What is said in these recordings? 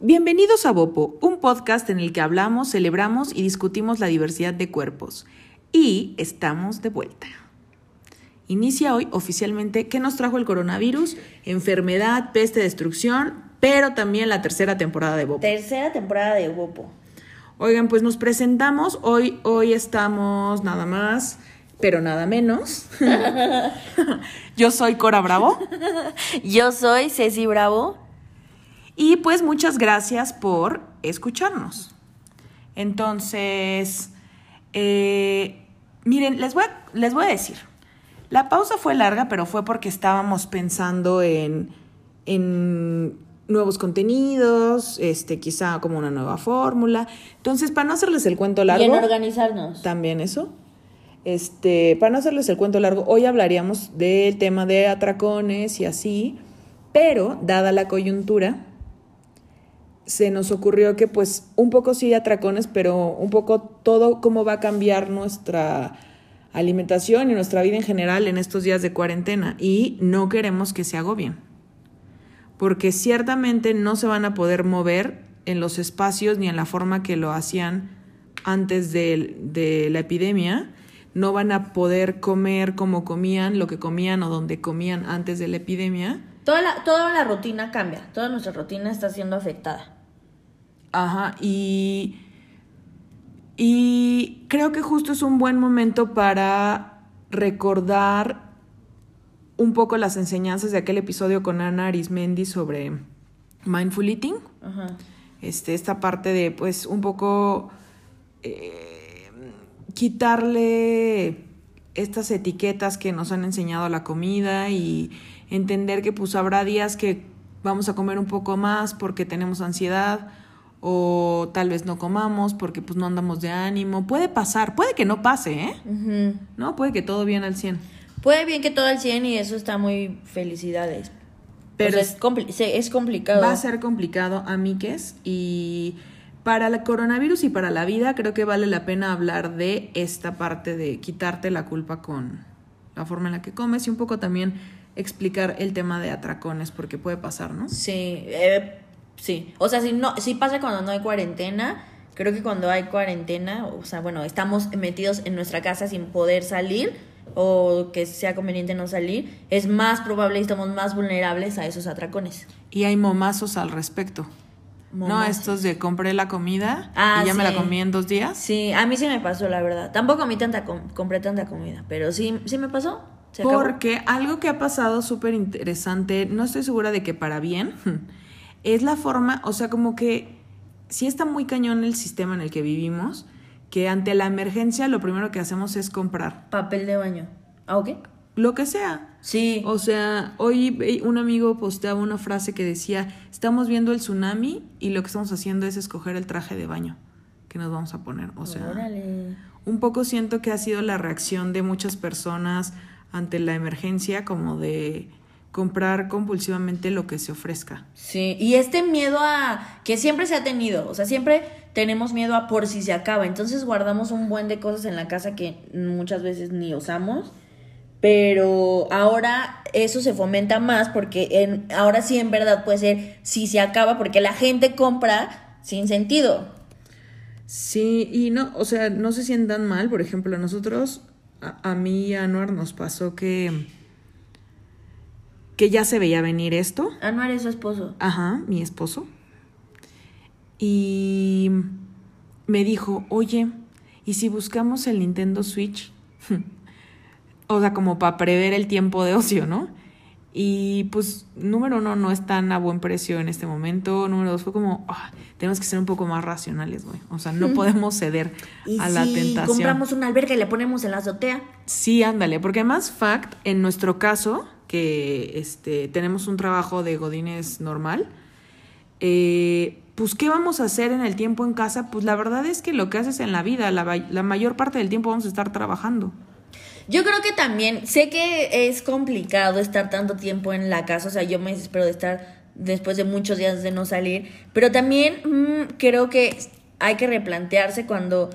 Bienvenidos a Bopo, un podcast en el que hablamos, celebramos y discutimos la diversidad de cuerpos. Y estamos de vuelta. Inicia hoy oficialmente qué nos trajo el coronavirus, enfermedad, peste, destrucción, pero también la tercera temporada de Bopo. Tercera temporada de Bopo. Oigan, pues nos presentamos. Hoy, hoy estamos nada más, pero nada menos. Yo soy Cora Bravo. Yo soy Ceci Bravo. Y pues muchas gracias por escucharnos. Entonces, eh, miren, les voy, a, les voy a decir, la pausa fue larga, pero fue porque estábamos pensando en, en nuevos contenidos, este, quizá como una nueva fórmula. Entonces, para no hacerles el cuento largo. Y en organizarnos. También eso. Este, para no hacerles el cuento largo, hoy hablaríamos del tema de atracones y así, pero dada la coyuntura, se nos ocurrió que pues un poco sí atracones, pero un poco todo cómo va a cambiar nuestra alimentación y nuestra vida en general en estos días de cuarentena y no queremos que se agobien, porque ciertamente no se van a poder mover en los espacios ni en la forma que lo hacían antes de, de la epidemia, no van a poder comer como comían, lo que comían o donde comían antes de la epidemia. Toda toda la rutina cambia, toda nuestra rutina está siendo afectada. Ajá, y, y creo que justo es un buen momento para recordar un poco las enseñanzas de aquel episodio con Ana Arismendi sobre mindful eating. Ajá. Este, esta parte de, pues, un poco eh, quitarle estas etiquetas que nos han enseñado a la comida y entender que, pues, habrá días que vamos a comer un poco más porque tenemos ansiedad o tal vez no comamos porque pues no andamos de ánimo. Puede pasar, puede que no pase, ¿eh? No, puede que todo bien al 100. Puede bien que todo al 100 y eso está muy felicidades. Pero es, es complicado. Va a ser complicado, amiques, y para el coronavirus y para la vida creo que vale la pena hablar de esta parte de quitarte la culpa con la forma en la que comes y un poco también explicar el tema de atracones porque puede pasar, ¿no? Sí, eh, sí. O sea, si no, si pasa cuando no hay cuarentena. Creo que cuando hay cuarentena, o sea, bueno, estamos metidos en nuestra casa sin poder salir o que sea conveniente no salir, es más probable y estamos más vulnerables a esos atracones. Y hay momazos al respecto. No, estos de compré la comida Ah, y ya me la sí. comí en dos días. Sí, a mí sí me pasó, la verdad. Tampoco a mí tanta com- compré tanta comida, pero sí, sí me pasó. Acabó. Porque algo que ha pasado súper interesante, no estoy segura de que para bien, es la forma, o sea, como que sí está muy cañón el sistema en el que vivimos, que ante la emergencia lo primero que hacemos es comprar Papel de baño. ¿Ah, ok? lo que sea. Sí. O sea, hoy ve- un amigo posteaba una frase que decía, estamos viendo el tsunami y lo que estamos haciendo es escoger el traje de baño que nos vamos a poner. O sea, Órale. un poco siento que ha sido la reacción de muchas personas ante la emergencia, como de comprar compulsivamente lo que se ofrezca. Sí, y este miedo a que siempre se ha tenido, o sea, siempre tenemos miedo a por si se acaba, entonces guardamos un buen de cosas en la casa que muchas veces ni usamos, pero ahora eso se fomenta más porque en, ahora sí en verdad puede ser si se acaba porque la gente compra sin sentido. Sí, y no, o sea, no se sientan mal, por ejemplo, a nosotros, a, a mí y a Anuar nos pasó que, que ya se veía venir esto. Anuar es su esposo. Ajá, mi esposo. Y me dijo, oye, ¿y si buscamos el Nintendo Switch? o sea, como para prever el tiempo de ocio, ¿no? Y pues, número uno, no es tan a buen precio en este momento. Número dos, fue como, ah, tenemos que ser un poco más racionales, güey. O sea, no podemos ceder Y a la tentación. compramos una alberca y le ponemos en la azotea. Sí, ándale, porque además, fact, en nuestro caso, que este, tenemos un trabajo de godines normal, eh, pues, ¿qué vamos a hacer en el tiempo en casa? Pues la verdad es que lo que haces en la vida, la, la mayor parte del tiempo vamos a estar trabajando. Yo creo que también, sé que es complicado estar tanto tiempo en la casa, o sea, yo me desespero de estar después de muchos días de no salir, pero también mm, creo que hay que replantearse cuando,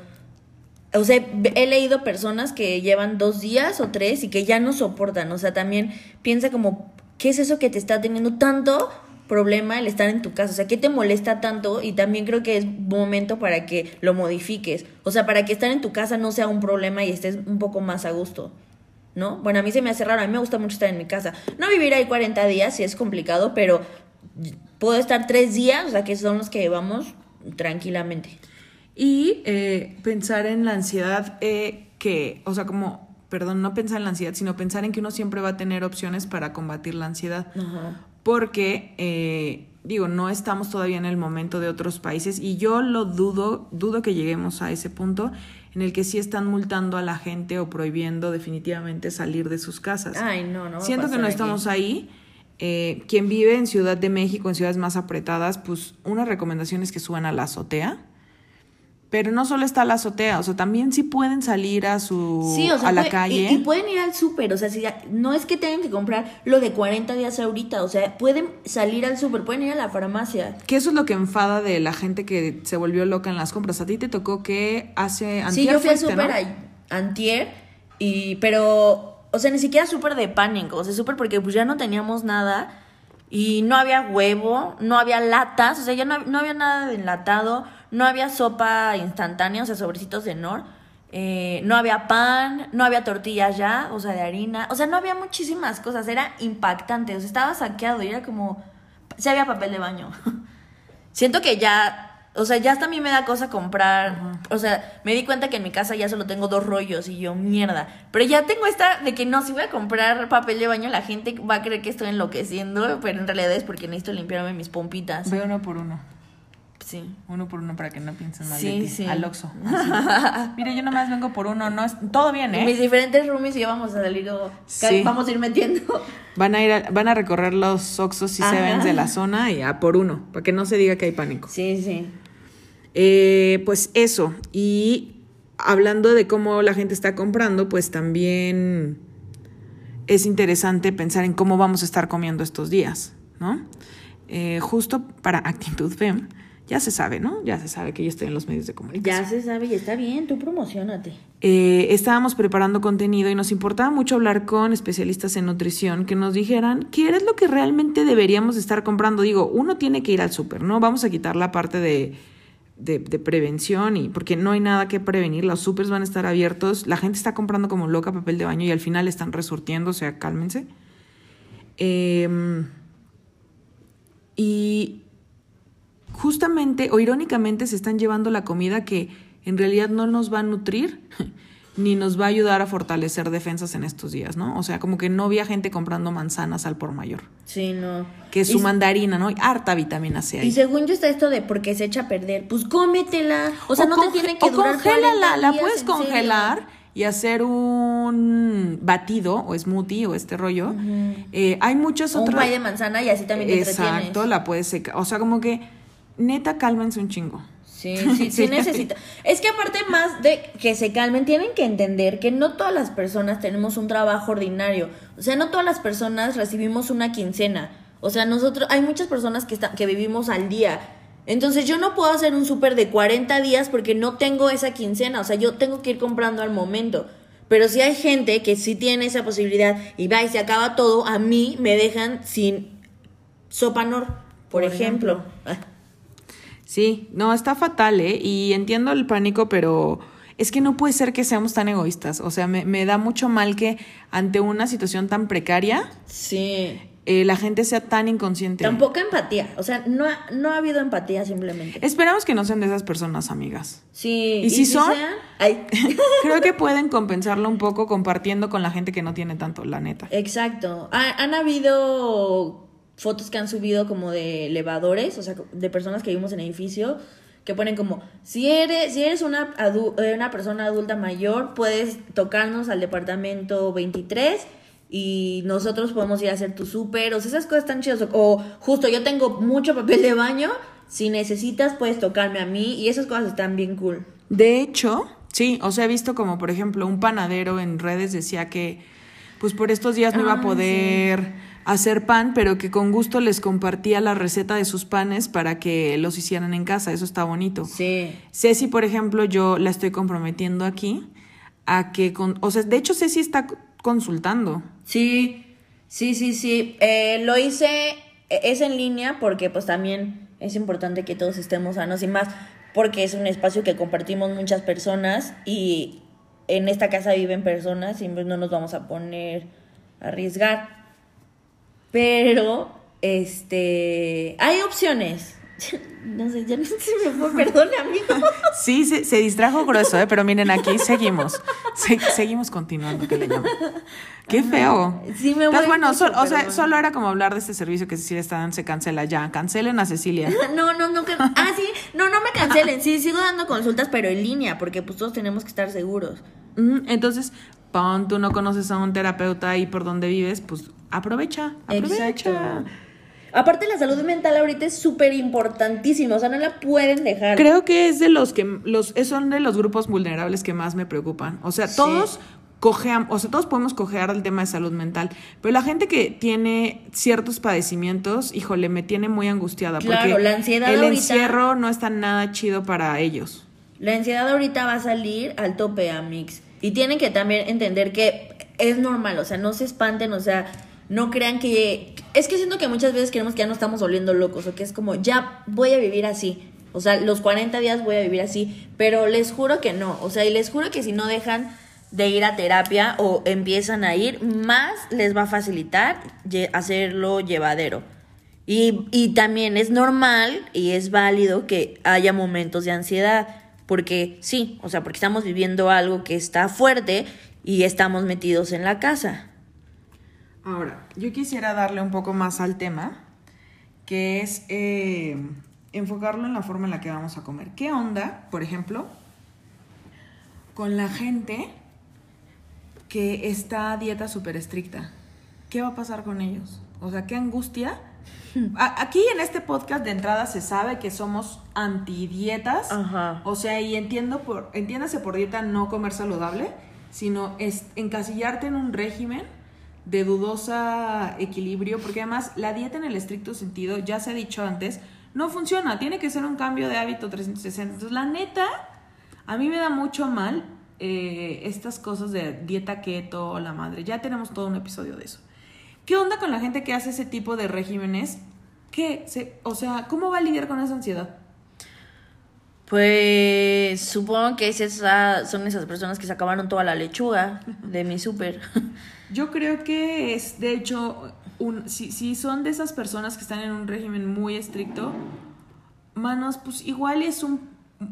o sea, he leído personas que llevan dos días o tres y que ya no soportan, o sea, también piensa como, ¿qué es eso que te está teniendo tanto? problema el estar en tu casa? O sea, ¿qué te molesta tanto? Y también creo que es momento para que lo modifiques. O sea, para que estar en tu casa no sea un problema y estés un poco más a gusto. ¿No? Bueno, a mí se me hace raro, a mí me gusta mucho estar en mi casa. No vivir ahí 40 días, sí es complicado, pero puedo estar tres días, o sea, que son los que llevamos tranquilamente. Y eh, pensar en la ansiedad eh, que, o sea, como, perdón, no pensar en la ansiedad, sino pensar en que uno siempre va a tener opciones para combatir la ansiedad. Porque, eh, digo, no estamos todavía en el momento de otros países y yo lo dudo, dudo que lleguemos a ese punto en el que sí están multando a la gente o prohibiendo definitivamente salir de sus casas. Ay, no, no. Siento que no aquí. estamos ahí. Eh, quien vive en Ciudad de México, en ciudades más apretadas, pues una recomendación es que suban a la azotea. Pero no solo está la azotea, o sea, también sí pueden salir a su Sí, o sea, a la puede- calle. Y, y pueden ir al súper, o sea, si ya- no es que tengan que comprar lo de 40 días ahorita, o sea, pueden salir al súper, pueden ir a la farmacia. Que eso es lo que enfada de la gente que se volvió loca en las compras. A ti te tocó que hace sí, yo fui al súper antier, y, pero, o sea, ni siquiera súper de pánico, o sea, súper porque pues ya no teníamos nada y no había huevo, no había latas, o sea, ya no, no había nada de enlatado, no había sopa instantánea, o sea, sobrecitos de Nor. eh, no había pan, no había tortillas ya, o sea, de harina. O sea, no había muchísimas cosas. Era impactante. O sea, estaba saqueado y era como. Sí había papel de baño. Siento que ya. O sea, ya hasta a mí me da cosa comprar. O sea, me di cuenta que en mi casa ya solo tengo dos rollos y yo, mierda. Pero ya tengo esta de que no, si voy a comprar papel de baño, la gente va a creer que estoy enloqueciendo. Pero en realidad es porque necesito limpiarme mis pompitas. Ve uno por uno. Sí. Uno por uno para que no piensen mal Sí, de ti. sí. Al Oxxo. Mira, yo nomás vengo por uno. No es, todo bien, ¿eh? Mis diferentes roomies y ya vamos a salir o Sí. vamos a ir metiendo. Van a ir a- van a recorrer los Oxxos si se Ajá. ven de la zona y a por uno, para que no se diga que hay pánico. Sí, sí. Eh, pues eso. Y hablando de cómo la gente está comprando, pues también es interesante pensar en cómo vamos a estar comiendo estos días, ¿no? Eh, justo para Actitud FEM, ya se sabe, ¿no? Ya se sabe que yo estoy en los medios de comunicación. Ya se sabe y está bien, tú promocionate. Eh, estábamos preparando contenido y nos importaba mucho hablar con especialistas en nutrición que nos dijeran qué es lo que realmente deberíamos estar comprando. Digo, uno tiene que ir al súper, ¿no? Vamos a quitar la parte de, de, de prevención y porque no hay nada que prevenir, los supers van a estar abiertos, la gente está comprando como loca papel de baño y al final están resurtiendo, o sea, cálmense. Em, y justamente o irónicamente se están llevando la comida que en realidad no nos va a nutrir ni nos va a ayudar a fortalecer defensas en estos días, ¿no? O sea, como que no había gente comprando manzanas al por mayor, Sí, no. que es su Y- mandarina, ¿no? Y harta vitamina C ahí. Y según yo está esto de porque se echa a perder, pues cómetela. O sea, no te tiene que o durar congélala, 40 la puedes serio. congelar y hacer un batido o smoothie o este rollo. Eh, hay muchos O un otros. pay de manzana y así también te Exacto, entretienes. la puedes secar. O sea, como que neta cálmense un chingo. Sí, sí, sí necesita. Es que aparte más de que se calmen, tienen que entender que no todas las personas tenemos un trabajo ordinario. O sea, no todas las personas recibimos una quincena. O sea, nosotros, hay muchas personas que, está- que vivimos al día. Entonces yo no puedo hacer un súper de 40 días porque no tengo esa quincena. O sea, yo tengo que ir comprando al momento. Pero si hay gente que sí tiene esa posibilidad y va y se acaba todo, a mí me dejan sin sopa nor, por, Por ejemplo. Sí, no, está fatal, ¿eh? Y entiendo el pánico, pero es que no puede ser que seamos tan egoístas. O sea, me, me da mucho mal que ante una situación tan precaria, Sí. eh, la gente sea tan inconsciente. Tampoco empatía, o sea, no ha, no ha habido empatía simplemente. Esperamos que no sean de esas personas, amigas. Sí, ¿Y si son? sean- ay, Creo que pueden compensarlo un poco compartiendo con la gente que no tiene tanto, la neta. exacto. Ha- han habido fotos que han subido como de elevadores, o sea, de personas que vivimos en edificio, que ponen como, si eres, si eres una, eh, una persona adulta mayor, puedes tocarnos al departamento 23 y nosotros podemos ir a hacer tu súper, o sea, esas cosas tan chidas. O justo, yo tengo mucho papel de baño, si necesitas puedes tocarme a mí y esas cosas están bien cool. De hecho, sí, o sea, he visto como, por ejemplo, un panadero en redes decía que, pues por estos días no iba a poder hacer pan, pero que con gusto les compartía la receta de sus panes para que los hicieran en casa. Eso está bonito. Sí. Ceci, por ejemplo, yo la estoy comprometiendo aquí a que, con, o sea, de hecho Ceci está consultando. Sí, sí, sí, sí. Eh, lo hice e- es en línea porque pues también es importante que todos estemos sanos y más porque es un espacio que compartimos muchas personas y en esta casa viven personas y pues no nos vamos a poner a arriesgar. Pero, este, hay opciones. No sé, ya no si me fue, perdón, amigo. Sí, se, se distrajo grueso, ¿eh? pero miren, aquí seguimos. Se- seguimos continuando, que le llamo. Qué feo. Sí, me Pues voy bueno, mucho, o sea, solo era como hablar de este servicio que Cecilia está dando, se cancela ya. Cancelen a Cecilia. No, no, no. que- Ah, sí. No, no me cancelen. Sí, sigo dando consultas, pero en línea, porque pues todos tenemos que estar seguros. Mm, Entonces, pon, tú no conoces a un terapeuta ahí por donde vives, pues aprovecha, aprovecha. Exacto. Aparte, la salud mental ahorita es súper importantísima. O sea, no la pueden dejar. Creo que es de los que los son de los grupos vulnerables que más me preocupan. O sea, Sí. todos cojean, o sea, todos podemos cojear del tema de salud mental, pero la gente que tiene ciertos padecimientos, híjole, me tiene muy angustiada Claro, porque la ansiedad el ahorita- encierro no está nada chido para ellos. La ansiedad ahorita va a salir al tope, Amix. Y tienen que también entender que es normal, o sea, no se espanten, o sea, no crean que... Es que siento que muchas veces creemos que ya no estamos volviendo locos, o que es como, ya voy a vivir así. O sea, los 40 días voy a vivir así, pero les juro que no. O sea, y les juro que si no dejan de ir a terapia o empiezan a ir, más les va a facilitar hacerlo llevadero. Y, y también es normal y es válido que haya momentos de ansiedad, porque sí, o sea, porque estamos viviendo algo que está fuerte y estamos metidos en la casa. Ahora, yo quisiera darle un poco más al tema, que es eh, enfocarlo en la forma en la que vamos a comer. ¿Qué onda, por ejemplo, con la gente que está a dieta súper estricta? ¿Qué va a pasar con ellos? O sea, qué angustia. Aquí en este podcast de entrada se sabe que somos antidietas. Ajá. O sea, y entiendo por, entiéndase por dieta no comer saludable, sino es encasillarte en un régimen de dudosa equilibrio, porque además la dieta en el estricto sentido, ya se ha dicho antes, no funciona, tiene que ser un cambio de hábito 360. Entonces, la neta, a mí me da mucho mal eh, estas cosas de dieta keto, la madre, ya tenemos todo un episodio de eso. ¿Qué onda con la gente que hace ese tipo de regímenes? ¿Qué? Se, o sea, ¿cómo va a lidiar con esa ansiedad? Pues supongo que es son esas personas que se acabaron toda la lechuga de mi súper. Yo creo que es, de hecho, un, si, si son de esas personas que están en un régimen muy estricto, manos, pues igual es un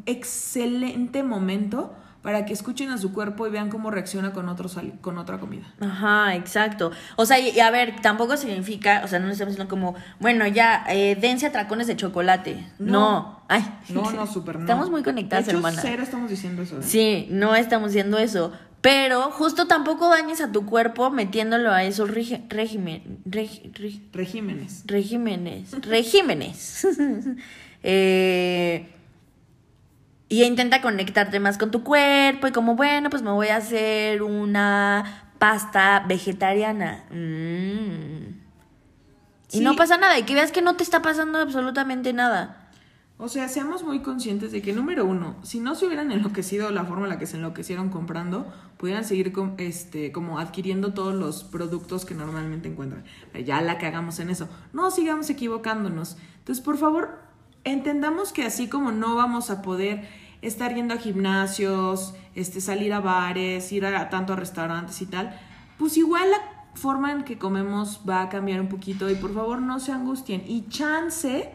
excelente momento para que escuchen a su cuerpo y vean cómo reacciona con, otro con otra comida. Ajá, exacto. O sea, y, a ver, tampoco significa, o sea, no estamos diciendo como, bueno, ya, eh, dense atracones de chocolate. No. No. Ay. No, no, súper no. Estamos muy conectadas, de hecho, hermana. cero estamos diciendo eso. ¿eh? Sí, no estamos diciendo eso. Pero justo tampoco dañes a tu cuerpo metiéndolo a esos reg- Regímenes. regímenes. Regímenes. eh, y intenta conectarte más con tu cuerpo y como, bueno, pues me voy a hacer una pasta vegetariana. Mm. Y no pasa nada, y que veas que no te está pasando absolutamente nada. O sea, seamos muy conscientes de que, número uno, si no se hubieran enloquecido la forma en la que se enloquecieron comprando, pudieran seguir com- este, como adquiriendo todos los productos que normalmente encuentran. Ya la cagamos en eso. No sigamos equivocándonos. Entonces, por favor, entendamos que así como no vamos a poder estar yendo a gimnasios, este, salir a bares, ir a, tanto a restaurantes y tal, pues igual la forma en que comemos va a cambiar un poquito y por favor no se angustien. Y chance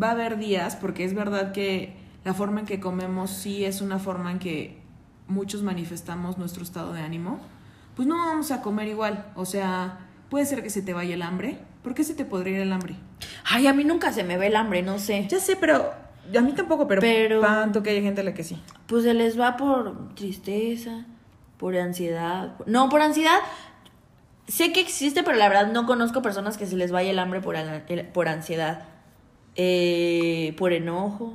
va a haber días, porque es verdad que la forma en que comemos sí es una forma en que muchos manifestamos nuestro estado de ánimo, pues no vamos a comer igual. O sea, puede ser que se te vaya el hambre. ¿Por qué se te podría ir el hambre? Ay, a mí nunca se me ve el hambre, no sé. Ya sé, pero a mí tampoco, pero, Pero- tanto que hay gente a la que sí. Pues se les va por tristeza, por ansiedad. No, por ansiedad. Sé que existe, pero la verdad no conozco personas que se les vaya el hambre por, el- por ansiedad. Eh, por enojo.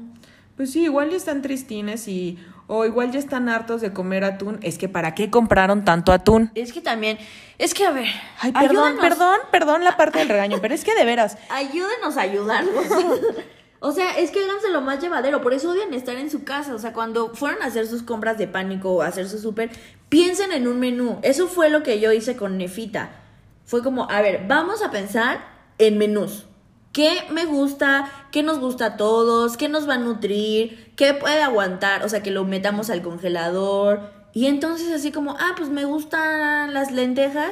Pues sí, igual están tristines y o igual ya están hartos de comer atún. Es que ¿para qué compraron tanto atún? Es que también, es que a ver, Ay, perdón, perdón, perdón la parte del regaño, pero es que de veras. Ayúdenos a ayudarlos. o sea, es que háganse lo más llevadero. Por eso odian estar en su casa. O sea, cuando fueron a hacer sus compras de pánico o a hacer su súper, piensen en un menú. Eso fue lo que yo hice con Nefita. Fue como, a ver, vamos a pensar en menús. Qué me gusta, qué nos gusta a todos, qué nos va a nutrir, qué puede aguantar, o sea, que lo metamos al congelador. Y entonces así como, ah, pues me gustan las lentejas,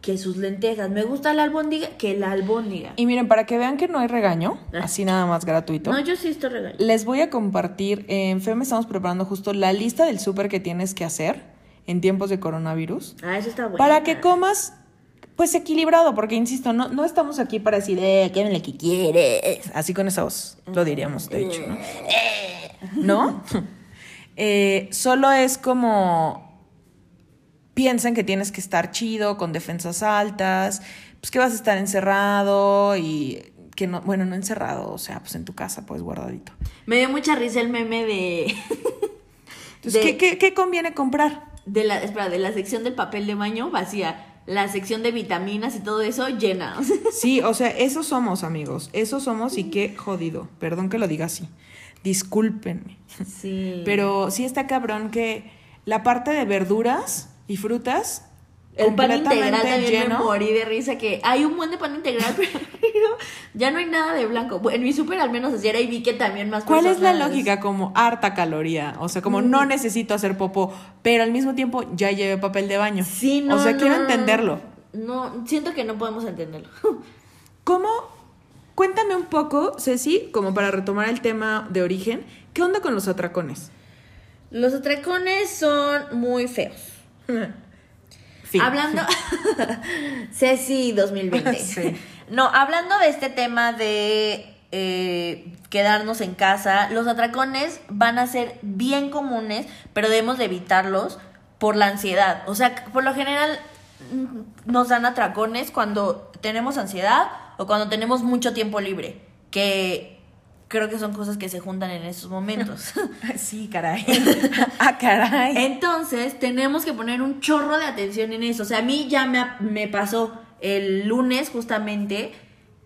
que sus lentejas, me gusta la albóndiga, que la albóndiga. Y miren, para que vean que no hay regaño, Ah. así nada más gratuito. No, yo sí estoy regañando. Les voy a compartir, en FEM estamos preparando justo la lista del súper que tienes que hacer en tiempos de coronavirus. Ah, eso está bueno. Para que comas, pues equilibrado, porque insisto, no, no estamos aquí para decir, eh, ¿qué lo que quieres? Así con esa voz, lo diríamos, de hecho, ¿no? ¿No? Eh, solo es como piensan que tienes que estar chido, con defensas altas, pues que vas a estar encerrado y que no, bueno, no encerrado, o sea, pues en tu casa, pues guardadito. Me dio mucha risa el meme de. Entonces, De- ¿qué, qué, qué conviene comprar? de la, espera, de la sección del papel de baño vacía. La sección de vitaminas y todo eso llena. Sí, o sea, esos somos, amigos. Esos somos y qué jodido. Perdón que lo diga así. Discúlpenme. sí. Pero sí está cabrón que la parte de verduras y frutas. El pan integral también me lleno. morí de risa que hay un buen de pan integral, pero ya no hay nada de blanco. Bueno, en mi súper al menos así era y vi que también más ¿Cuál es la lógica? Como harta caloría. O sea, como Mm. no necesito hacer popó, pero al mismo tiempo ya llevé papel de baño. Sí, no. O sea, no, quiero entenderlo. No, siento que no podemos entenderlo. ¿Cómo? Cuéntame un poco, Ceci, como para retomar el tema de origen, ¿qué onda con los atracones? Los atracones son muy feos. Hablando. Ceci 2020. Sí. No, hablando de este tema de eh, quedarnos en casa, los atracones van a ser bien comunes, pero debemos de evitarlos por la ansiedad. O sea, por lo general mm, nos dan atracones cuando tenemos ansiedad o cuando tenemos mucho tiempo libre, que creo que son cosas que se juntan en estos momentos. Sí, caray. ah, caray. Entonces, tenemos que poner un chorro de atención en eso. O sea, a mí ya me, me pasó el lunes justamente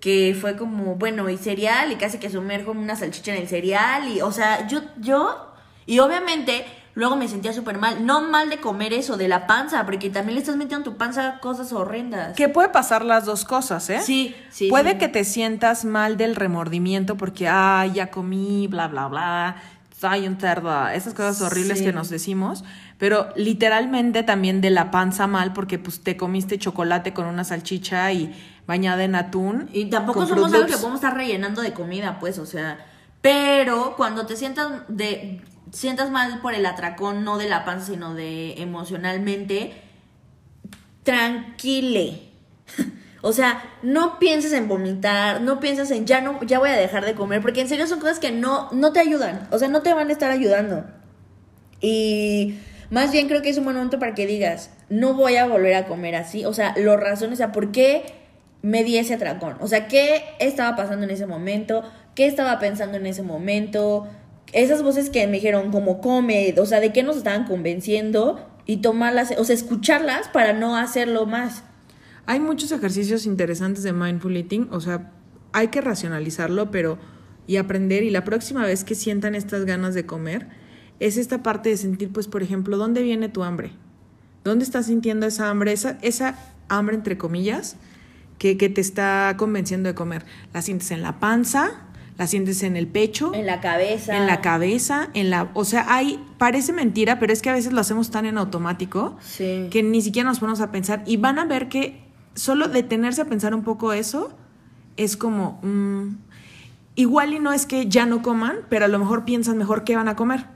que fue como, bueno, y cereal, y casi que sumerjo una salchicha en el cereal, y, o sea, yo, yo, y obviamente luego me sentía súper mal. No mal de comer eso, de la panza, porque también le estás metiendo a tu panza cosas horrendas. Que puede pasar las dos cosas, ¿eh? Sí, sí. Puede sí. que te sientas mal del remordimiento porque, ay, ya comí, bla, bla, bla, soy un cerdo, esas cosas horribles Sí. que nos decimos, pero literalmente también de la panza mal porque pues te comiste chocolate con una salchicha y bañada en atún. Y tampoco somos algo que podemos estar rellenando de comida, pues, o sea. Pero cuando te sientas de sientas mal por el atracón, no de la panza, sino de emocionalmente, tranquile. O sea, no pienses en vomitar, no pienses en ya no, ya voy a dejar de comer, porque en serio son cosas que no, no te ayudan. O sea, no te van a estar ayudando. Y más bien creo que es un momento para que digas, no voy a volver a comer así. O sea, los razones, o sea, ¿por qué me di ese atracón? O sea, ¿qué estaba pasando en ese momento? ¿Qué estaba pensando en ese momento? Esas voces que me dijeron como come, o sea, ¿de qué nos estaban convenciendo? Y tomarlas, o sea, escucharlas para no hacerlo más. Hay muchos ejercicios interesantes de mindful eating, o sea, hay que racionalizarlo, pero y aprender y la próxima vez que sientan estas ganas de comer es esta parte de sentir, pues, por ejemplo, ¿dónde viene tu hambre? ¿Dónde estás sintiendo esa hambre? Esa, esa hambre, entre comillas, que, que te está convenciendo de comer. ¿La sientes en la panza? ¿La sientes en el pecho? En la cabeza. en la cabeza, en la, o sea, hay, parece mentira, pero es que a veces lo hacemos tan en automático Sí. que ni siquiera nos ponemos a pensar y van a ver que solo detenerse a pensar un poco eso es como mm, igual y no es que ya no coman, pero a lo mejor piensan mejor qué van a comer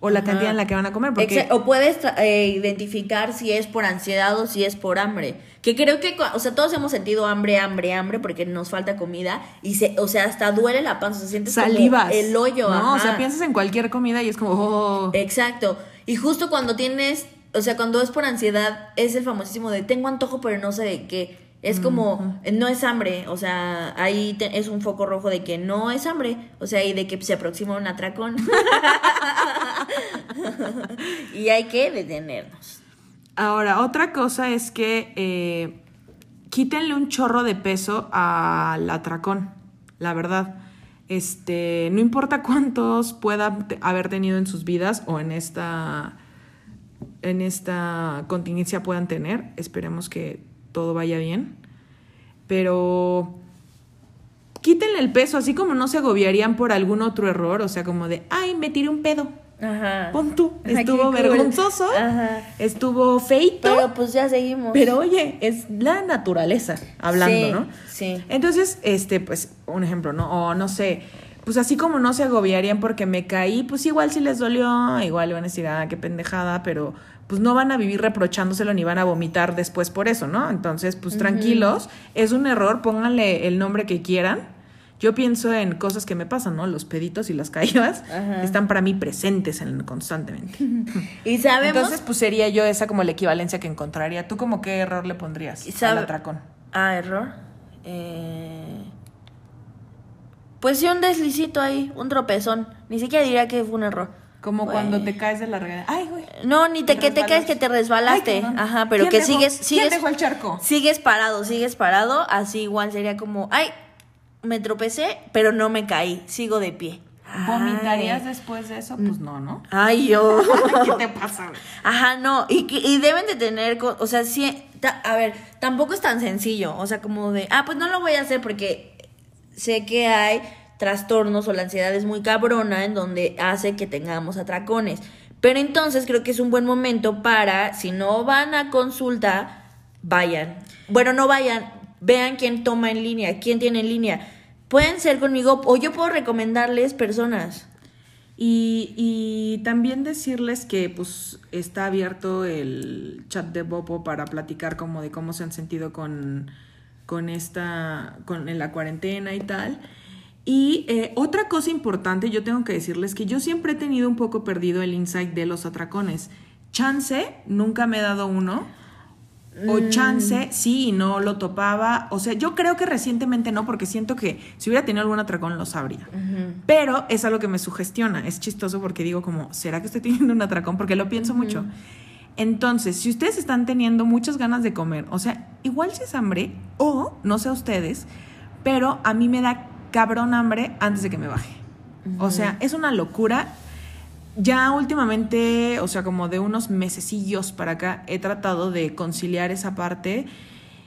o la Ajá. cantidad en la que van a comer porque Exa- O puedes eh, identificar si es por ansiedad o si es por hambre. Que creo que, o sea, todos hemos sentido hambre, hambre, hambre porque nos falta comida y se, o sea, hasta duele la panza, se siente salivas, el hoyo, no, o sea, piensas en cualquier comida y es como oh, Exacto. Y justo cuando tienes, o sea, cuando es por ansiedad, es el famosísimo de tengo antojo pero no sé de qué. Es como, no es hambre, o sea, ahí te- es un foco rojo de que no es hambre, o sea, y de que se aproxima un atracón. y hay que detenernos. Ahora, otra cosa es que eh, quítenle un chorro de peso al atracón, la verdad. Este, no importa cuántos pueda haber tenido en sus vidas o en esta en esta contingencia puedan tener, esperemos que todo vaya bien. Pero quítenle el peso, así como no se agobiarían por algún otro error, o sea, como de, ay, me tiré un pedo. Ajá. Pon tú, Ay, estuvo cool. vergonzoso, Ajá. estuvo feito, Pero pues ya seguimos. pero oye, es la naturaleza hablando, Sí, ¿no? Sí. Entonces, este, pues, un ejemplo, ¿no? O no sé, pues así como no se agobiarían porque me caí, pues igual si les dolió, igual van a decir, ah, qué pendejada, pero pues no van a vivir reprochándoselo ni van a vomitar después por eso, ¿no? Entonces, pues tranquilos, es un error, pónganle el nombre que quieran. Yo pienso en cosas que me pasan, ¿no? Los peditos y las caídas Ajá. están para mí presentes en, constantemente. Y sabemos. Entonces, pues sería yo esa como la equivalencia que encontraría. ¿Tú como qué error le pondrías Y al atracón? Ah, error. Eh... Pues sí, un deslicito ahí, un tropezón. Ni siquiera diría que fue un error. Como Güey. cuando te caes de la regadera. Ay, güey. No, ni te, Te que te caes que te resbalaste. Ay. Ajá, pero ¿Quién que dejó- sigues, ¿Quién sigues, dejó el charco? sigues parado, sigues parado. Así igual sería como, ay, me tropecé, pero no me caí, sigo de pie. ¿Vomitarías Ay. después de eso? Pues no, ¿no? Ay, yo. ¿Qué te pasa? Ajá, no, y, que- y deben de tener, o sea, sí, ta- a ver, tampoco es tan sencillo, o sea, como de, ah, pues no lo voy a hacer porque sé que hay trastornos o la ansiedad es muy cabrona en donde hace que tengamos atracones. Pero entonces creo que es un buen momento para, si no van a consulta, vayan. Bueno, no vayan, vean quién toma en línea, quién tiene en línea. Pueden ser conmigo o yo puedo recomendarles personas. Y, y también decirles que pues está abierto el chat de Bopo para platicar como de cómo se han sentido con, con esta, con en la cuarentena y tal. Y eh, otra cosa importante, yo tengo que decirles que yo siempre he tenido un poco perdido el insight de los atracones. Chance, nunca me he dado uno. O chance, sí y no lo topaba. O sea, yo creo que recientemente no, porque siento que si hubiera tenido algún atracón lo sabría. Pero es algo que me sugestiona. Es chistoso porque digo como, ¿será que estoy teniendo un atracón? Porque lo pienso mucho. Entonces, si ustedes están teniendo muchas ganas de comer, o sea, igual si es hambre, o no sé a ustedes, pero a mí me da cabrón hambre antes de que me baje. O sea, es una locura. Ya últimamente, o sea, como de unos mesecillos para acá, he tratado de conciliar esa parte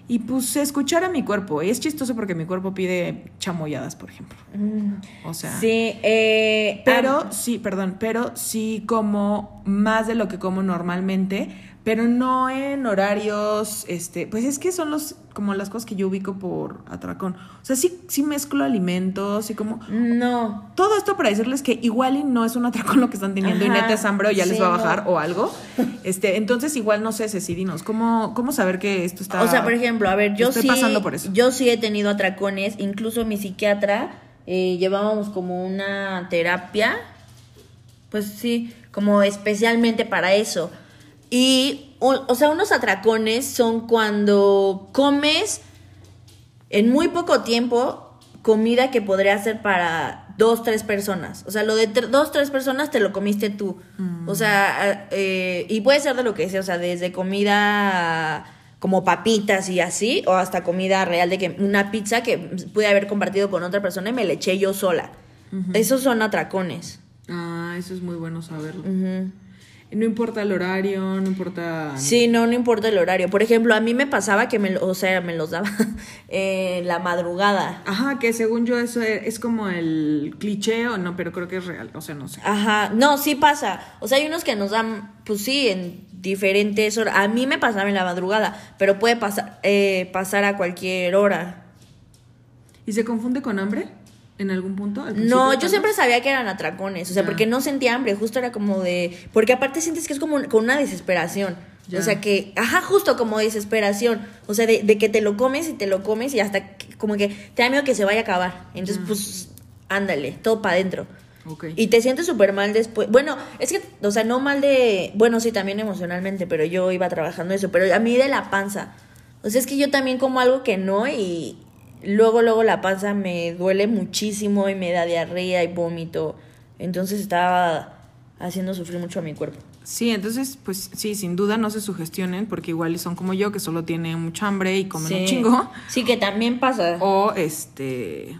y pues escuchar a mi cuerpo. Y es chistoso porque mi cuerpo pide chamoyadas, por ejemplo. O sea, Sí, eh, pero ah, sí, perdón, pero sí como más de lo que como normalmente, pero no en horarios, este, pues es que son los como las cosas que yo ubico por atracón. O sea, sí, sí mezclo alimentos y como no. todo esto para decirles que igual y no es un atracón lo que están teniendo y Ajá, neta es hambre o ya les sí, va a no. bajar o algo. Este, entonces igual no sé, Ceci, dinos, ¿cómo, cómo saber que esto está O sea, por ejemplo, a ver, yo estoy sí, pasando por eso. yo sí he tenido atracones, incluso mi psiquiatra eh, llevábamos como una terapia, pues sí, como especialmente para eso. Y, o, o sea, unos atracones son cuando comes en muy poco tiempo comida que podría ser para dos, tres personas. O sea, lo de tre- dos, tres personas te lo comiste tú. O sea, eh, y puede ser de lo que sea, o sea, desde comida como papitas y así, o hasta comida real de que una pizza que pude haber compartido con otra persona y me la eché yo sola. Esos son atracones. Ah, eso es muy bueno saberlo. No importa el horario, no importa Sí, no, no importa el horario. Por ejemplo, a mí me pasaba que me, o sea, me los daba en la madrugada. Ajá, que según yo eso es, es como el cliché o no, pero creo que es real, o sea, no sé. Ajá, no, sí pasa. O sea, hay unos que nos dan, pues sí, en diferentes horas. A mí me pasaba en la madrugada, pero puede pasar, eh, pasar a cualquier hora. ¿Y se confunde con hambre en algún punto? al No, yo siempre sabía que eran atracones, o sea, porque no sentía hambre, justo era como de, porque aparte sientes que es como con una desesperación, Ya. o sea que, ajá, justo como desesperación, o sea, de, de que te lo comes y te lo comes y hasta que- como que te da miedo que se vaya a acabar, entonces pues, ándale, todo para adentro. Ok. Y te sientes súper mal después. Bueno, es que, o sea, no mal de. Bueno, sí, también emocionalmente, pero yo iba trabajando eso. Pero a mí de la panza. O sea, es que yo también como algo que no y luego, luego la panza me duele muchísimo y me da diarrea y vómito. Entonces estaba haciendo sufrir mucho a mi cuerpo. Sí, entonces, pues sí, sin duda no se sugestionen porque igual son como yo que solo tienen mucha hambre y comen un chingo. Sí, que también pasa. O este.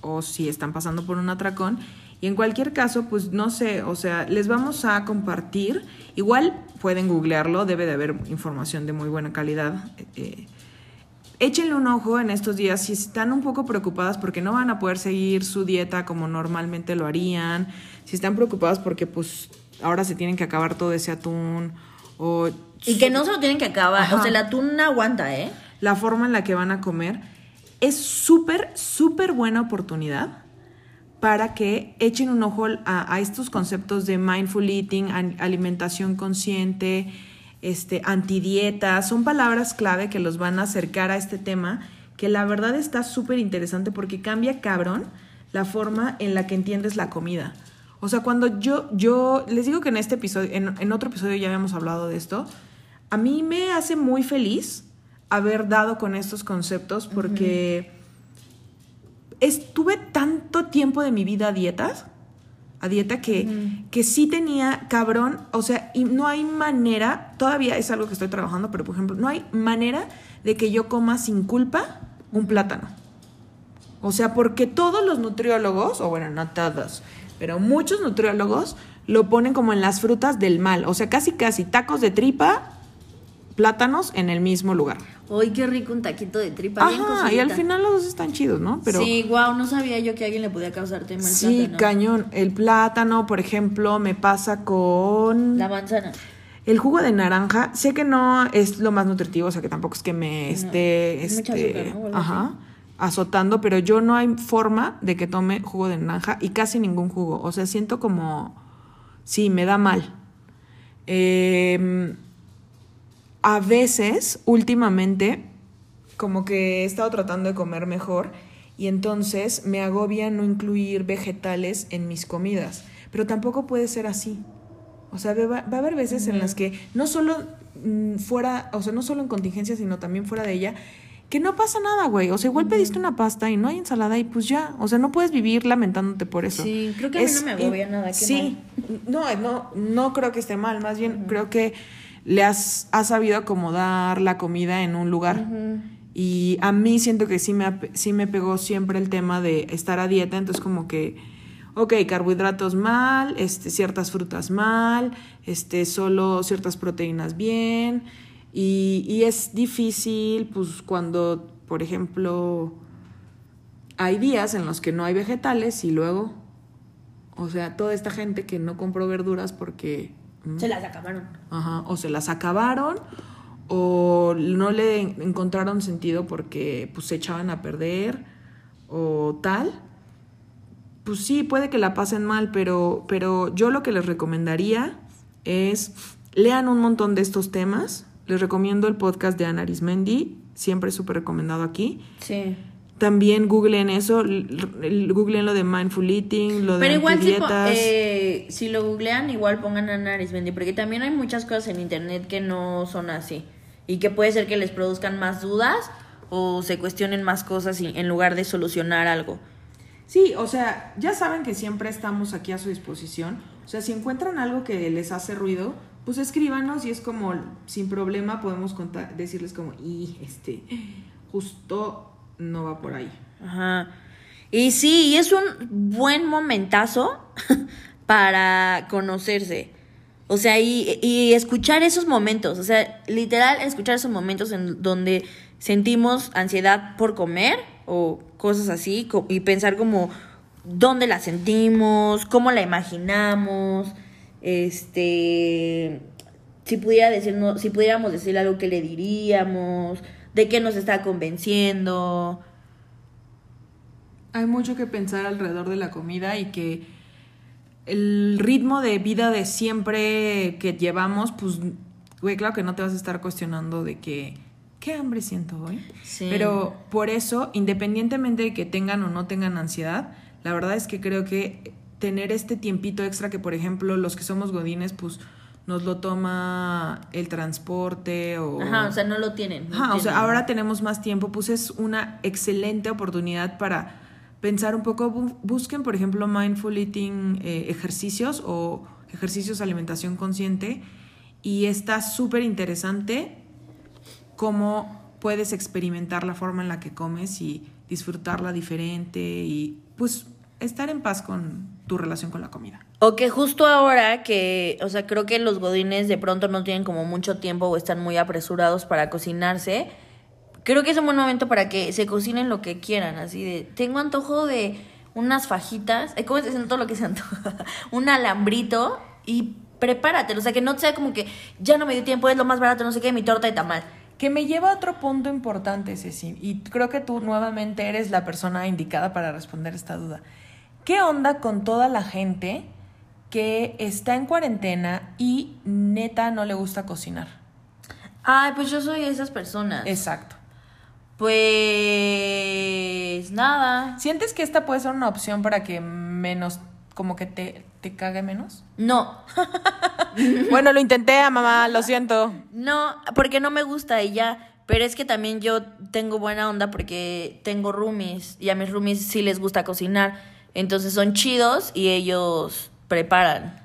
O si están pasando por un atracón. Y en cualquier caso, pues no sé, o sea, les vamos a compartir. Igual pueden googlearlo, debe de haber información de muy buena calidad. eh, échenle un ojo en estos días si están un poco preocupadas porque no van a poder seguir su dieta como normalmente lo harían, si están preocupadas porque pues ahora se tienen que acabar todo ese atún o Y que no se lo tienen que acabar. Ajá. O sea, el atún aguanta, ¿eh? la forma en la que van a comer, es súper, súper buena oportunidad para que echen un ojo a, a estos conceptos de mindful eating, alimentación consciente, este, antidieta. Son palabras clave que los van a acercar a este tema, que la verdad está súper interesante porque cambia cabrón la forma en la que entiendes la comida. O sea, cuando yo, yo les digo que en este episodio, en, en otro episodio ya habíamos hablado de esto, a mí me hace muy feliz haber dado con estos conceptos porque estuve tanto tiempo de mi vida a dietas, a dieta que, que sí tenía cabrón, o sea, y no hay manera, todavía es algo que estoy trabajando, pero por ejemplo, no hay manera de que yo coma sin culpa un plátano. O sea, porque todos los nutriólogos, o bueno, no todos, pero muchos nutriólogos lo ponen como en las frutas del mal. O sea, casi casi tacos de tripa, plátanos en el mismo lugar. Uy, qué rico un taquito de tripa. bien Ajá, y al final los dos están chidos, ¿no? Pero Sí, wow, no sabía yo que a alguien le podía causar tema el sí, plátano. cañón. El plátano, por ejemplo, me pasa con La manzana. el jugo de naranja. Sé que no es lo más nutritivo, o sea que tampoco es que me esté este, azúcar, ¿no? Ajá, azotando, pero yo no hay forma de que tome jugo de naranja y casi ningún jugo. O sea, siento como sí, me da mal. Em, a veces, últimamente, como que he estado tratando de comer mejor y entonces me agobia no incluir vegetales en mis comidas. Pero tampoco puede ser así. O sea, va, va a haber veces en las que no solo mm, fuera, o sea, no solo en contingencia, sino también fuera de ella, que no pasa nada, güey. O sea, igual pediste una pasta y no hay ensalada y pues ya. O sea, no puedes vivir lamentándote por eso. Sí, creo que a mí no me agobia nada, qué Sí, no, no, no creo que esté mal. Más bien creo que le has, has sabido acomodar la comida en un lugar. Y a mí siento que sí me, sí me pegó siempre el tema de estar a dieta, entonces como que, ok, carbohidratos mal, este, ciertas frutas mal, este, solo ciertas proteínas bien, y, y es difícil, pues cuando, por ejemplo, hay días en los que no hay vegetales y luego, o sea, toda esta gente que no compró verduras porque... mm, Se las acabaron. Ajá, o se las acabaron o no le en- encontraron sentido porque pues se echaban a perder o tal. Pues sí, puede que la pasen mal, pero, pero yo lo que les recomendaría es lean un montón de estos temas. Les recomiendo el podcast de Ana Arismendi, siempre súper recomendado aquí. Sí. También googleen eso, googleen lo de mindful eating, lo de Pero igual si, eh, si lo googlean, igual pongan a Ana Arismendi, porque también hay muchas cosas en internet que no son así. Y que puede ser que les produzcan más dudas o se cuestionen más cosas y- en lugar de solucionar algo. Sí, o sea, ya saben que siempre estamos aquí a su disposición. O sea, si encuentran algo que les hace ruido, pues escríbanos y es como, sin problema, podemos contar, decirles como, y este, justo no va por ahí. Ajá. Y sí, y es un buen momentazo para conocerse. O sea, y, y escuchar esos momentos. O sea, literal, escuchar esos momentos en donde sentimos ansiedad por comer o cosas así. Y pensar como dónde la sentimos, cómo la imaginamos. Este. Si pudiera decirnos, si pudiéramos decirle algo que le diríamos, de qué nos está convenciendo. Hay mucho que pensar alrededor de la comida y que el ritmo de vida de siempre que llevamos, pues, güey, claro que no te vas a estar cuestionando de que, ¿qué hambre siento hoy? Sí. Pero por eso, independientemente de que tengan o no tengan ansiedad, la verdad es que creo que tener este tiempito extra que, por ejemplo, los que somos godines, pues nos lo toma el transporte o... Ajá, o sea, no lo tienen. no Ajá, o sea, ahora tenemos más tiempo, pues es una excelente oportunidad para pensar un poco. Bu- Busquen, por ejemplo, mindful eating eh, ejercicios o ejercicios de alimentación consciente y está súper interesante cómo puedes experimentar la forma en la que comes y disfrutarla diferente y pues estar en paz con tu relación con la comida. O que justo ahora que, o sea, creo que los godines de pronto no tienen como mucho tiempo o están muy apresurados para cocinarse, creo que es un buen momento para que se cocinen lo que quieran, así de, tengo antojo de unas fajitas, eh, ¿cómo se todo lo que se antoja? un alambrito y prepárate, o sea, que no sea como que ya no me dio tiempo, es lo más barato, no sé qué, mi torta de tamal. Que me lleva a otro punto importante, Ceci, y creo que tú nuevamente eres la persona indicada para responder esta duda. ¿Qué onda con toda la gente que está en cuarentena y neta no le gusta cocinar? Ay, pues yo soy de esas personas. Exacto. Pues nada. ¿Sientes que esta puede ser una opción para que menos, como que te, te cague menos? No. bueno, lo intenté, mamá, lo siento. No, porque no me gusta y ya. Pero es que también yo tengo buena onda porque tengo roomies y a mis roomies sí les gusta cocinar. Entonces son chidos y ellos preparan.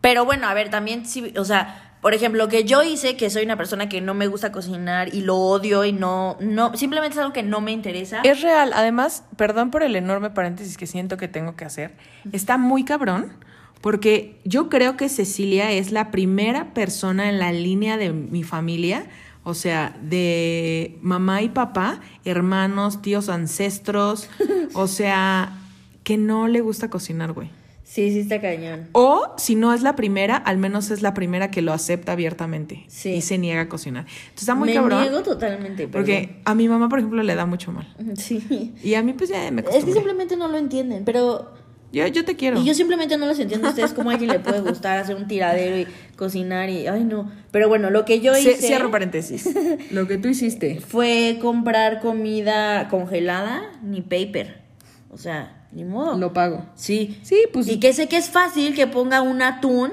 Pero bueno, a ver, también sí, o sea, por ejemplo, que yo hice que soy una persona que no me gusta cocinar y lo odio y no, no, simplemente es algo que no me interesa. Es real, además, perdón por el enorme paréntesis que siento que tengo que hacer, está muy cabrón. Porque yo creo que Cecilia es la primera persona en la línea de mi familia, o sea, de mamá y papá, hermanos, tíos, ancestros, o sea, que no le gusta cocinar, güey. Sí, sí está cañón. O si no es la primera, al menos es la primera que lo acepta abiertamente sí. y se niega a cocinar. Entonces está muy me cabrón. Me niego totalmente. Porque a mi mamá, por ejemplo, le da mucho mal. Sí. Y a mí pues ya me acostumbré. Es que simplemente no lo entienden, pero... Yo, yo te quiero. Y yo simplemente no los entiendo ustedes cómo a alguien le puede gustar hacer un tiradero y cocinar y... Ay, no. Pero bueno, lo que yo hice... Cierro paréntesis. lo que tú hiciste. Fue comprar comida congelada ni paper. O sea, ni modo. Lo pago. Sí. Sí, pues. Y que sé que es fácil que ponga un atún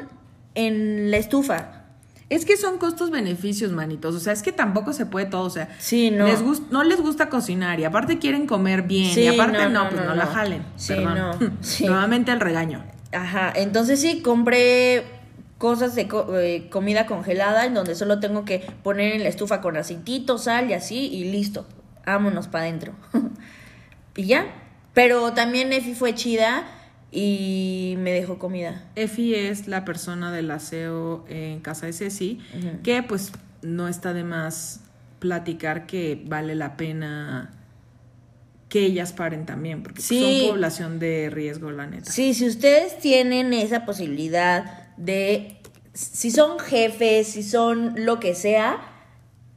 en la estufa. Es que son costos-beneficios, manitos. O sea, es que tampoco se puede todo. O sea, sí, no. Les no les gusta cocinar y aparte quieren comer bien. Sí, y aparte no, no, no pues no, la jalen. Sí, Perdón. Sí. Nuevamente el regaño. Ajá. Entonces sí, compré cosas de co eh, comida congelada en donde solo tengo que poner en la estufa con aceitito, sal y así y listo. Vámonos para adentro. y ya. Pero también Efi fue chida y me dejó comida. Efi es la persona del aseo en casa de Ceci, uh -huh. que pues no está de más platicar que vale la pena que ellas paren también, porque sí. son población de riesgo, la neta. Sí, si ustedes tienen esa posibilidad de, si son jefes, si son lo que sea,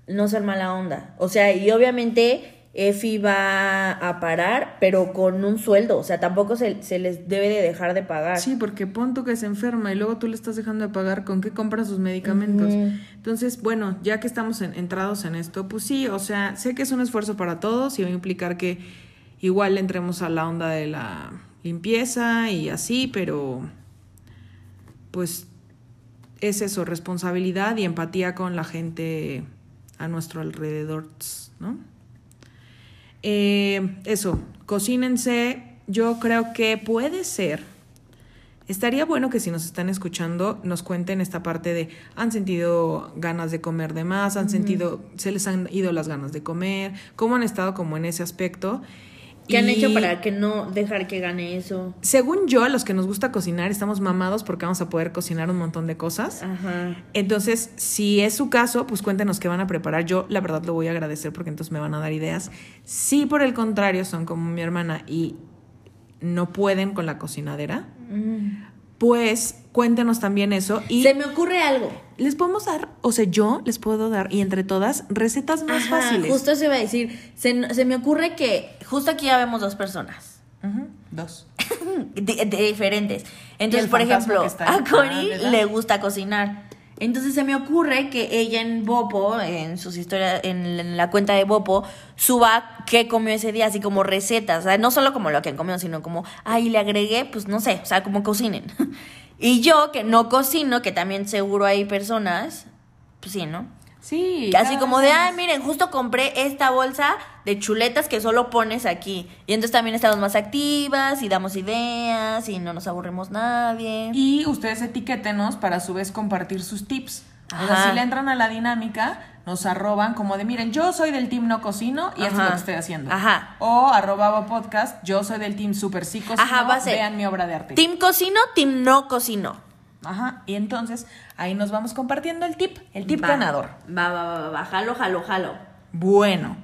no ser mala onda. O sea, y obviamente Efi va a parar, pero con un sueldo. O sea, tampoco se, se, les debe de dejar de pagar. Sí, porque punto que se enferma y luego tú le estás dejando de pagar con qué compra sus medicamentos. Uh -huh. Entonces, bueno, ya que estamos en, entrados en esto, pues sí, o sea, sé que es un esfuerzo para todos y va a implicar que igual entremos a la onda de la limpieza y así, pero pues es eso, responsabilidad y empatía con la gente a nuestro alrededor, ¿no? Eh, eso, cocínense. Yo creo que puede ser. Estaría bueno que si nos están escuchando nos cuenten esta parte de han sentido ganas de comer de más, han uh -huh. sentido, se les han ido las ganas de comer, cómo han estado como en ese aspecto. ¿Qué han hecho para que no dejar que gane eso? Según yo, a los que nos gusta cocinar, estamos mamados porque vamos a poder cocinar un montón de cosas. Ajá. Entonces, si es su caso, pues cuéntenos qué van a preparar. Yo, la verdad, lo voy a agradecer porque entonces me van a dar ideas. Si por el contrario son como mi hermana y no pueden con la cocinadera, Mm. Pues cuéntenos también eso. Y Se me ocurre algo. les podemos dar, o sea, yo les puedo dar, y entre todas, recetas más Ajá, fáciles. Justo se iba a decir. Se, se me ocurre que justo aquí ya vemos dos personas. Dos. de, de diferentes. Entonces, por ejemplo, a. Cori Ah, le gusta cocinar. Entonces se me ocurre que ella en Bopo, en sus historias, en la cuenta de Bopo, suba qué comió ese día, así como recetas. O sea, no solo como lo que han comido, sino como, ay, le agregué, pues no sé, o sea, como cocinen. y yo, que no cocino, que también seguro hay personas, pues sí, ¿no? Sí. Así como de, ay, miren, justo compré esta bolsa de chuletas que solo pones aquí. Y entonces también estamos más activas y damos ideas y no nos aburrimos nadie. Y ustedes etiquétenos para a su vez compartir sus tips. O sea, Ajá. si le entran a la dinámica, nos arroban como de, miren, yo soy del team no cocino y esto es lo Ajá. que estoy haciendo. Ajá. O arroba podcast, yo soy del team super sí cocino, Ajá, va a ser. vean mi obra de arte. Team cocino, team no cocino. Ajá, y entonces ahí nos vamos compartiendo el tip, el tip Va. ganador. Va, va, va, va, va, jalo, jalo, jalo. Bueno,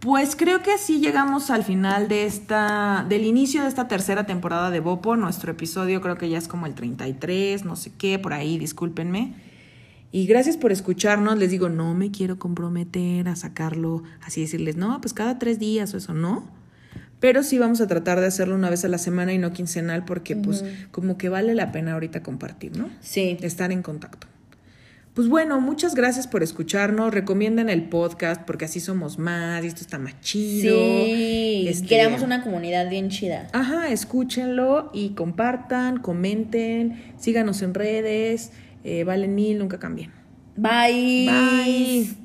pues creo que así llegamos al final de esta, del inicio de esta tercera temporada de Bopo. Nuestro episodio creo que ya es como el 33, no sé qué, por ahí, discúlpenme. Y gracias por escucharnos. Les digo, no me quiero comprometer a sacarlo, así decirles, no, pues cada tres días o eso, no. Pero sí vamos a tratar de hacerlo una vez a la semana y no quincenal porque pues como que vale la pena ahorita compartir, ¿no? Sí. Estar en contacto. Pues bueno, muchas gracias por escucharnos. Recomienden el podcast porque así somos más y esto está más chido. Sí, Este, creamos una comunidad bien chida. Ajá, escúchenlo y compartan, comenten, síganos en redes. Eh, valen mil, nunca cambien. Bye. Bye.